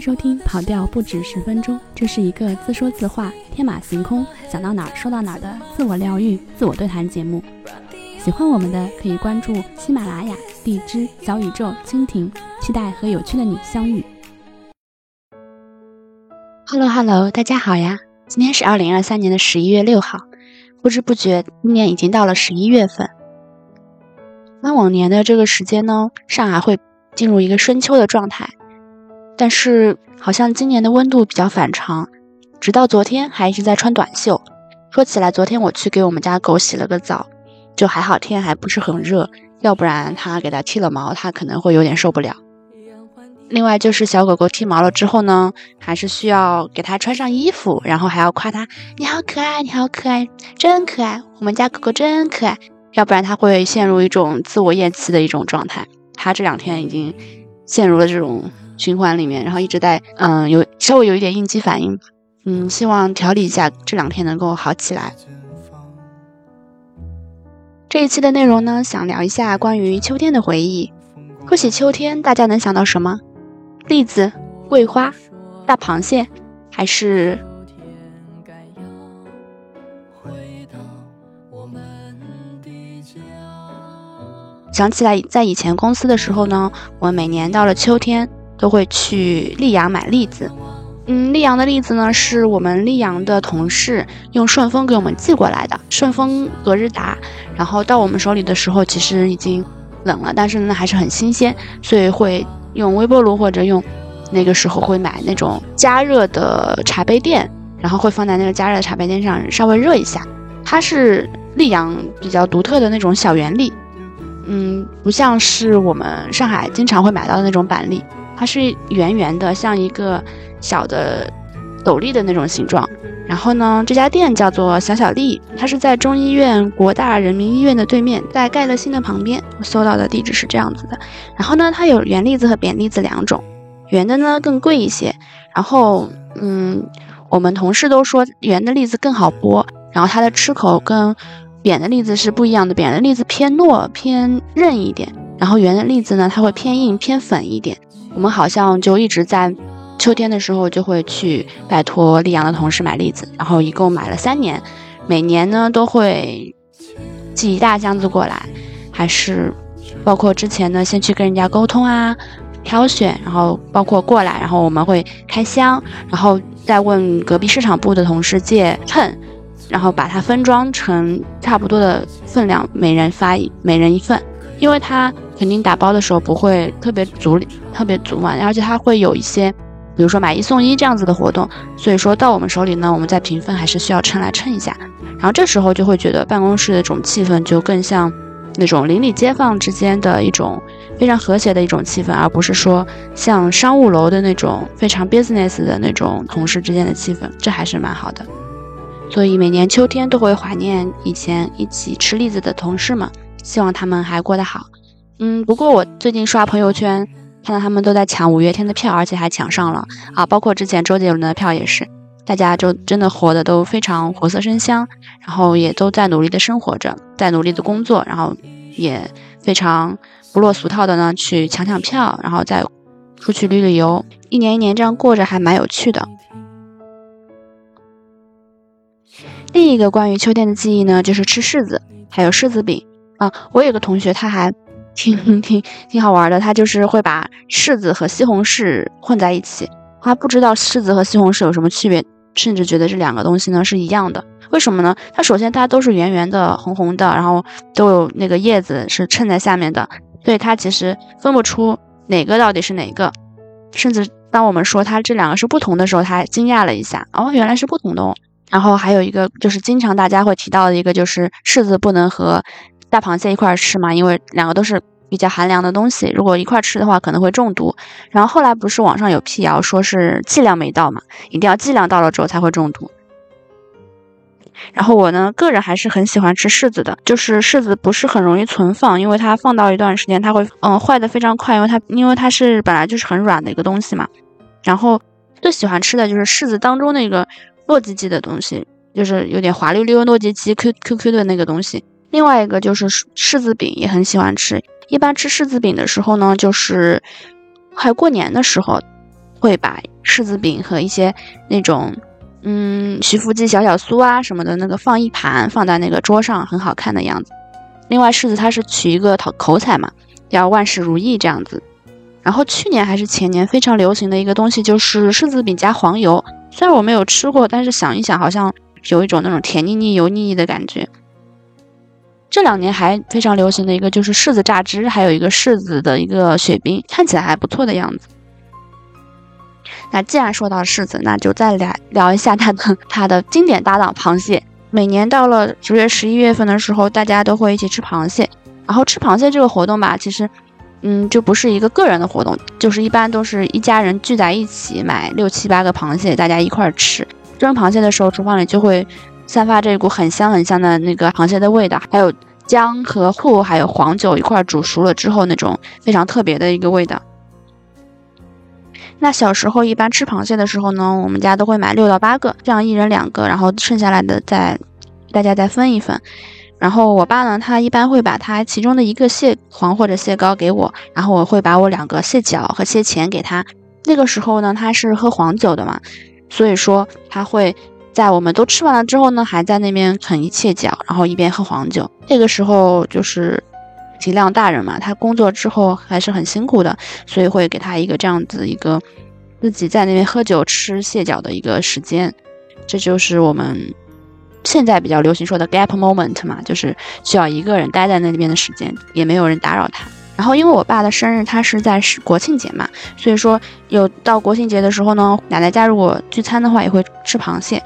收听《跑调不止十分钟》，这是一个自说自话、天马行空、想到哪儿说到哪儿的自我疗愈、自我对谈节目。喜欢我们的可以关注喜马拉雅、荔枝、小宇宙、蜻蜓，期待和有趣的你相遇。Hello Hello，大家好呀！今天是二零二三年的十一月六号，不知不觉今年已经到了十一月份。那往年的这个时间呢，上海会进入一个深秋的状态。但是好像今年的温度比较反常，直到昨天还一直在穿短袖。说起来，昨天我去给我们家狗洗了个澡，就还好天还不是很热，要不然它给它剃了毛，它可能会有点受不了。另外就是小狗狗剃毛了之后呢，还是需要给它穿上衣服，然后还要夸它：“你好可爱，你好可爱，真可爱，我们家狗狗真可爱。”要不然它会陷入一种自我厌弃的一种状态。它这两天已经陷入了这种。循环里面，然后一直在嗯有稍微有一点应激反应，嗯，希望调理一下，这两天能够好起来。这一期的内容呢，想聊一下关于秋天的回忆。说起秋天，大家能想到什么？栗子、桂花、大螃蟹，还是？想起来，在以前公司的时候呢，我每年到了秋天。都会去溧阳买栗子，嗯，溧阳的栗子呢，是我们溧阳的同事用顺丰给我们寄过来的，顺丰隔日达，然后到我们手里的时候，其实已经冷了，但是呢还是很新鲜，所以会用微波炉或者用那个时候会买那种加热的茶杯垫，然后会放在那个加热的茶杯垫上稍微热一下，它是溧阳比较独特的那种小圆栗，嗯，不像是我们上海经常会买到的那种板栗。它是圆圆的，像一个小的斗笠的那种形状。然后呢，这家店叫做小小丽，它是在中医院国大人民医院的对面，在盖乐新的旁边。我搜到的地址是这样子的。然后呢，它有圆栗子和扁栗子两种，圆的呢更贵一些。然后，嗯，我们同事都说圆的栗子更好剥，然后它的吃口跟扁的栗子是不一样的，扁的栗子偏糯偏韧一点，然后圆的栗子呢，它会偏硬偏粉一点。我们好像就一直在秋天的时候就会去拜托溧阳的同事买栗子，然后一共买了三年，每年呢都会寄一大箱子过来，还是包括之前呢先去跟人家沟通啊，挑选，然后包括过来，然后我们会开箱，然后再问隔壁市场部的同事借秤，然后把它分装成差不多的分量，每人发每人一份，因为它。肯定打包的时候不会特别足，特别足嘛，而且它会有一些，比如说买一送一这样子的活动，所以说到我们手里呢，我们在评分还是需要称来称一下，然后这时候就会觉得办公室的这种气氛就更像那种邻里街坊之间的一种非常和谐的一种气氛，而不是说像商务楼的那种非常 business 的那种同事之间的气氛，这还是蛮好的。所以每年秋天都会怀念以前一起吃栗子的同事们，希望他们还过得好。嗯，不过我最近刷朋友圈，看到他们都在抢五月天的票，而且还抢上了啊！包括之前周杰伦的票也是，大家就真的活的都非常活色生香，然后也都在努力的生活着，在努力的工作，然后也非常不落俗套的呢去抢抢票，然后再出去旅旅游，一年一年这样过着还蛮有趣的。另一个关于秋天的记忆呢，就是吃柿子，还有柿子饼啊！我有个同学他还。挺挺挺好玩的，他就是会把柿子和西红柿混在一起，他不知道柿子和西红柿有什么区别，甚至觉得这两个东西呢是一样的。为什么呢？它首先它都是圆圆的、红红的，然后都有那个叶子是衬在下面的，所以它其实分不出哪个到底是哪个。甚至当我们说它这两个是不同的时候，他惊讶了一下，哦，原来是不同的。哦。然后还有一个就是经常大家会提到的一个，就是柿子不能和。大螃蟹一块吃嘛，因为两个都是比较寒凉的东西，如果一块吃的话可能会中毒。然后后来不是网上有辟谣说是剂量没到嘛，一定要剂量到了之后才会中毒。然后我呢个人还是很喜欢吃柿子的，就是柿子不是很容易存放，因为它放到一段时间它会嗯坏的非常快，因为它因为它是本来就是很软的一个东西嘛。然后最喜欢吃的就是柿子当中那个糯叽叽的东西，就是有点滑溜溜糯叽叽 Q Q Q 的那个东西。另外一个就是柿子饼，也很喜欢吃。一般吃柿子饼的时候呢，就是快过年的时候，会把柿子饼和一些那种，嗯，徐福记小小酥啊什么的那个放一盘，放在那个桌上，很好看的样子。另外，柿子它是取一个口口彩嘛，要万事如意这样子。然后去年还是前年非常流行的一个东西就是柿子饼加黄油，虽然我没有吃过，但是想一想好像有一种那种甜腻腻、油腻腻的感觉。这两年还非常流行的一个就是柿子榨汁，还有一个柿子的一个雪冰，看起来还不错的样子。那既然说到柿子，那就再来聊一下它的它的经典搭档螃蟹。每年到了十月、十一月份的时候，大家都会一起吃螃蟹。然后吃螃蟹这个活动吧，其实，嗯，就不是一个个人的活动，就是一般都是一家人聚在一起买六七八个螃蟹，大家一块儿吃。蒸螃蟹的时候，厨房里就会散发这股很香很香的那个螃蟹的味道，还有姜和醋，还有黄酒一块煮熟了之后那种非常特别的一个味道。那小时候一般吃螃蟹的时候呢，我们家都会买六到八个，这样一人两个，然后剩下来的再大家再分一分。然后我爸呢，他一般会把他其中的一个蟹黄或者蟹膏给我，然后我会把我两个蟹脚和蟹钳给他。那个时候呢，他是喝黄酒的嘛，所以说他会在我们都吃完了之后呢，还在那边啃一切脚，然后一边喝黄酒。这个时候就是体谅大人嘛，他工作之后还是很辛苦的，所以会给他一个这样子一个自己在那边喝酒吃蟹脚的一个时间。这就是我们。现在比较流行说的 gap moment 嘛，就是需要一个人待在那边的时间，也没有人打扰他。然后因为我爸的生日他是在国庆节嘛，所以说有到国庆节的时候呢，奶奶家如果聚餐的话也会吃螃蟹。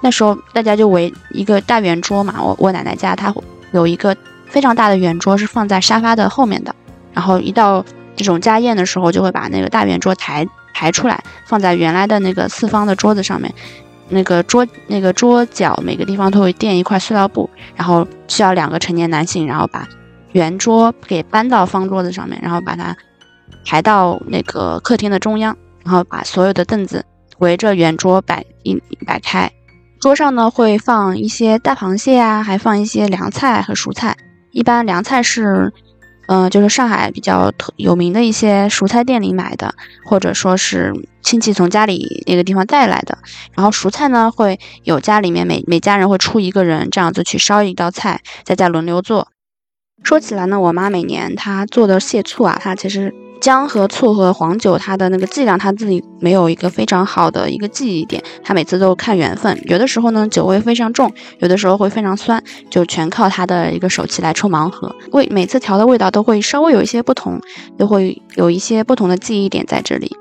那时候大家就围一个大圆桌嘛，我我奶奶家她有一个非常大的圆桌是放在沙发的后面的，然后一到这种家宴的时候，就会把那个大圆桌抬抬出来，放在原来的那个四方的桌子上面。那个桌那个桌角每个地方都会垫一块塑料布，然后需要两个成年男性，然后把圆桌给搬到方桌子上面，然后把它抬到那个客厅的中央，然后把所有的凳子围着圆桌摆一摆开。桌上呢会放一些大螃蟹啊，还放一些凉菜和蔬菜。一般凉菜是。嗯，就是上海比较特有名的一些蔬菜店里买的，或者说是亲戚从家里那个地方带来的。然后蔬菜呢，会有家里面每每家人会出一个人这样子去烧一道菜，大家轮流做。说起来呢，我妈每年她做的蟹醋啊，她其实。姜和醋和黄酒，它的那个剂量，她自己没有一个非常好的一个记忆点，她每次都看缘分。有的时候呢，酒味非常重，有的时候会非常酸，就全靠他的一个手气来抽盲盒。味每次调的味道都会稍微有一些不同，都会有一些不同的记忆点在这里。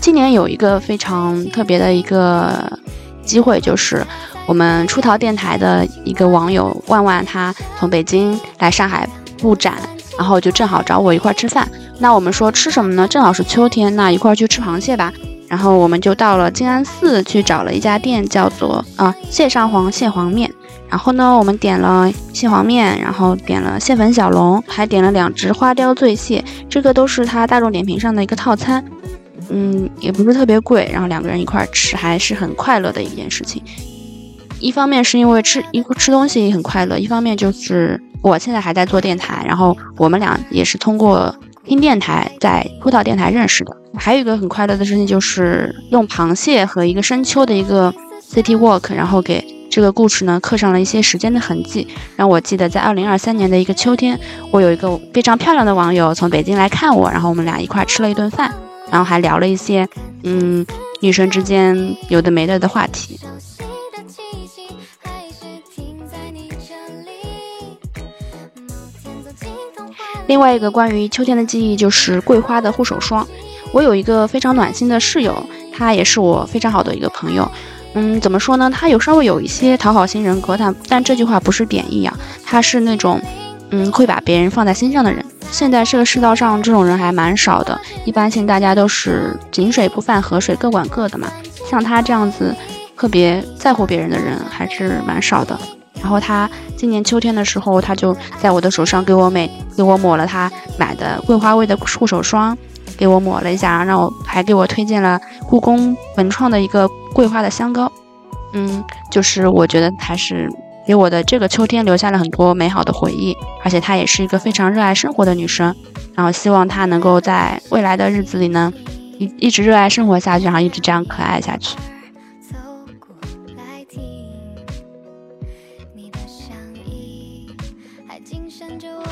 今年有一个非常特别的一个机会，就是。我们出逃电台的一个网友万万，他从北京来上海布展，然后就正好找我一块吃饭。那我们说吃什么呢？正好是秋天，那一块去吃螃蟹吧。然后我们就到了静安寺去找了一家店，叫做啊蟹上皇蟹黄面。然后呢，我们点了蟹黄面，然后点了蟹粉小龙，还点了两只花雕醉蟹，这个都是他大众点评上的一个套餐。嗯，也不是特别贵，然后两个人一块吃还是很快乐的一件事情。一方面是因为吃一吃东西很快乐，一方面就是我现在还在做电台，然后我们俩也是通过听电台在葡萄电台认识的。还有一个很快乐的事情就是用螃蟹和一个深秋的一个 city walk，然后给这个故事呢刻上了一些时间的痕迹，让我记得在二零二三年的一个秋天，我有一个非常漂亮的网友从北京来看我，然后我们俩一块吃了一顿饭，然后还聊了一些嗯女生之间有的没的的话题。另外一个关于秋天的记忆就是桂花的护手霜。我有一个非常暖心的室友，他也是我非常好的一个朋友。嗯，怎么说呢？他有稍微有一些讨好型人格，但但这句话不是贬义啊。他是那种，嗯，会把别人放在心上的人。现在这个世道上这种人还蛮少的，一般性大家都是井水不犯河水，各管各的嘛。像他这样子特别在乎别人的人还是蛮少的。然后他今年秋天的时候，他就在我的手上给我美给我抹了他买的桂花味的护手霜，给我抹了一下，然后让我还给我推荐了故宫文创的一个桂花的香膏，嗯，就是我觉得还是给我的这个秋天留下了很多美好的回忆。而且她也是一个非常热爱生活的女生，然后希望她能够在未来的日子里呢，一一直热爱生活下去，然后一直这样可爱下去。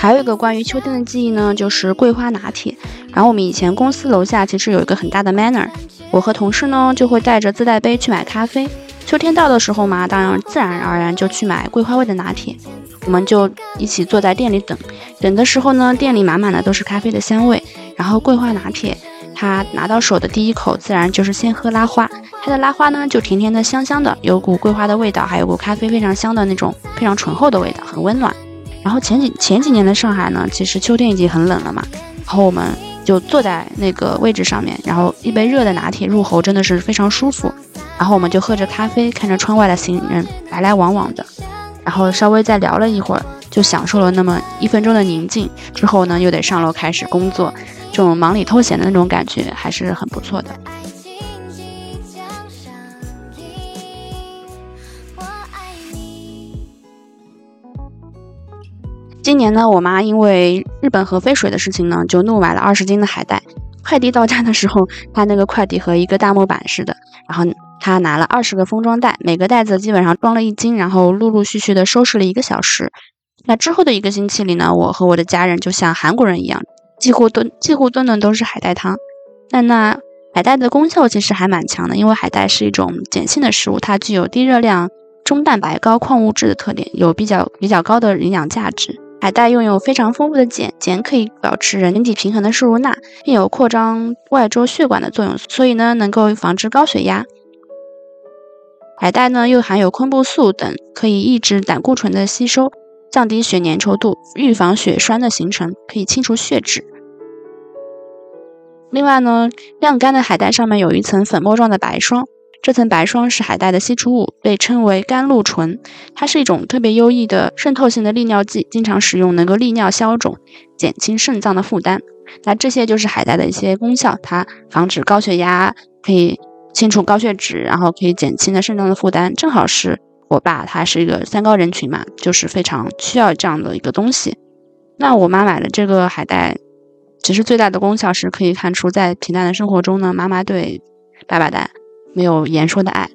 还有一个关于秋天的记忆呢，就是桂花拿铁。然后我们以前公司楼下其实有一个很大的 Manner，我和同事呢就会带着自带杯去买咖啡。秋天到的时候嘛，当然自然而然就去买桂花味的拿铁。我们就一起坐在店里等，等的时候呢，店里满满的都是咖啡的香味。然后桂花拿铁，他拿到手的第一口，自然就是先喝拉花。它的拉花呢，就甜甜的、香香的，有股桂花的味道，还有股咖啡非常香的那种非常醇厚的味道，很温暖。然后前几前几年的上海呢，其实秋天已经很冷了嘛。然后我们就坐在那个位置上面，然后一杯热的拿铁入喉，真的是非常舒服。然后我们就喝着咖啡，看着窗外的行人来来往往的，然后稍微再聊了一会儿，就享受了那么一分钟的宁静。之后呢，又得上楼开始工作，这种忙里偷闲的那种感觉还是很不错的。今年呢，我妈因为日本核废水的事情呢，就怒买了二十斤的海带。快递到家的时候，她那个快递和一个大木板似的。然后她拿了二十个封装袋，每个袋子基本上装了一斤，然后陆陆续续的收拾了一个小时。那之后的一个星期里呢，我和我的家人就像韩国人一样，几乎顿几乎顿顿都是海带汤。但那海带的功效其实还蛮强的，因为海带是一种碱性的食物，它具有低热量、中蛋白、高矿物质的特点，有比较比较高的营养价值。海带拥有非常丰富的碱，碱可以保持人体平衡的摄入钠，并有扩张外周血管的作用，所以呢能够防治高血压。海带呢又含有昆布素等，可以抑制胆固醇的吸收，降低血粘稠度，预防血栓的形成，可以清除血脂。另外呢，晾干的海带上面有一层粉末状的白霜。这层白霜是海带的析出物，被称为甘露醇。它是一种特别优异的渗透性的利尿剂，经常使用能够利尿消肿，减轻肾脏的负担。那这些就是海带的一些功效，它防止高血压，可以清除高血脂，然后可以减轻的肾脏的负担。正好是我爸，他是一个三高人群嘛，就是非常需要这样的一个东西。那我妈买的这个海带，其实最大的功效是可以看出，在平淡的生活中呢，妈妈对爸爸的。没有言说的爱。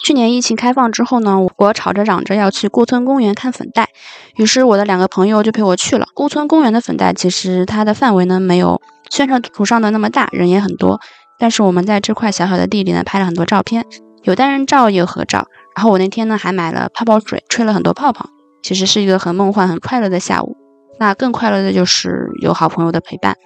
去年疫情开放之后呢，我吵着嚷着要去顾村公园看粉黛，于是我的两个朋友就陪我去了。顾村公园的粉黛其实它的范围呢没有宣传图上的那么大，人也很多。但是我们在这块小小的地里呢拍了很多照片，有单人照也有合照。然后我那天呢还买了泡泡水，吹了很多泡泡。其实是一个很梦幻、很快乐的下午。那更快乐的就是有好朋友的陪伴。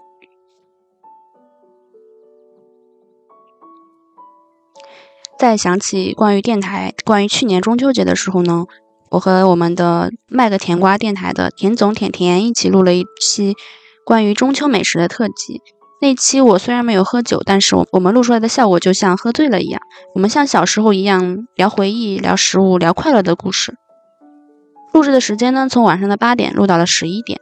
再想起关于电台、关于去年中秋节的时候呢，我和我们的卖个甜瓜电台的田总、甜甜一起录了一期关于中秋美食的特辑。那期我虽然没有喝酒，但是我我们录出来的效果就像喝醉了一样。我们像小时候一样聊回忆、聊食物、聊快乐的故事。录制的时间呢，从晚上的八点录到了十一点，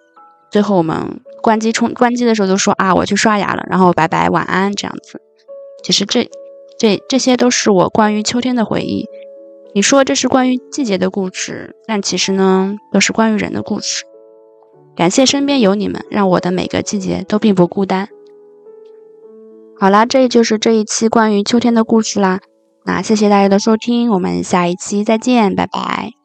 最后我们关机冲关机的时候都说啊，我去刷牙了，然后拜拜晚安这样子。其实这这这些都是我关于秋天的回忆。你说这是关于季节的故事，但其实呢，都是关于人的故事。感谢身边有你们，让我的每个季节都并不孤单。好啦，这就是这一期关于秋天的故事啦。那谢谢大家的收听，我们下一期再见，拜拜。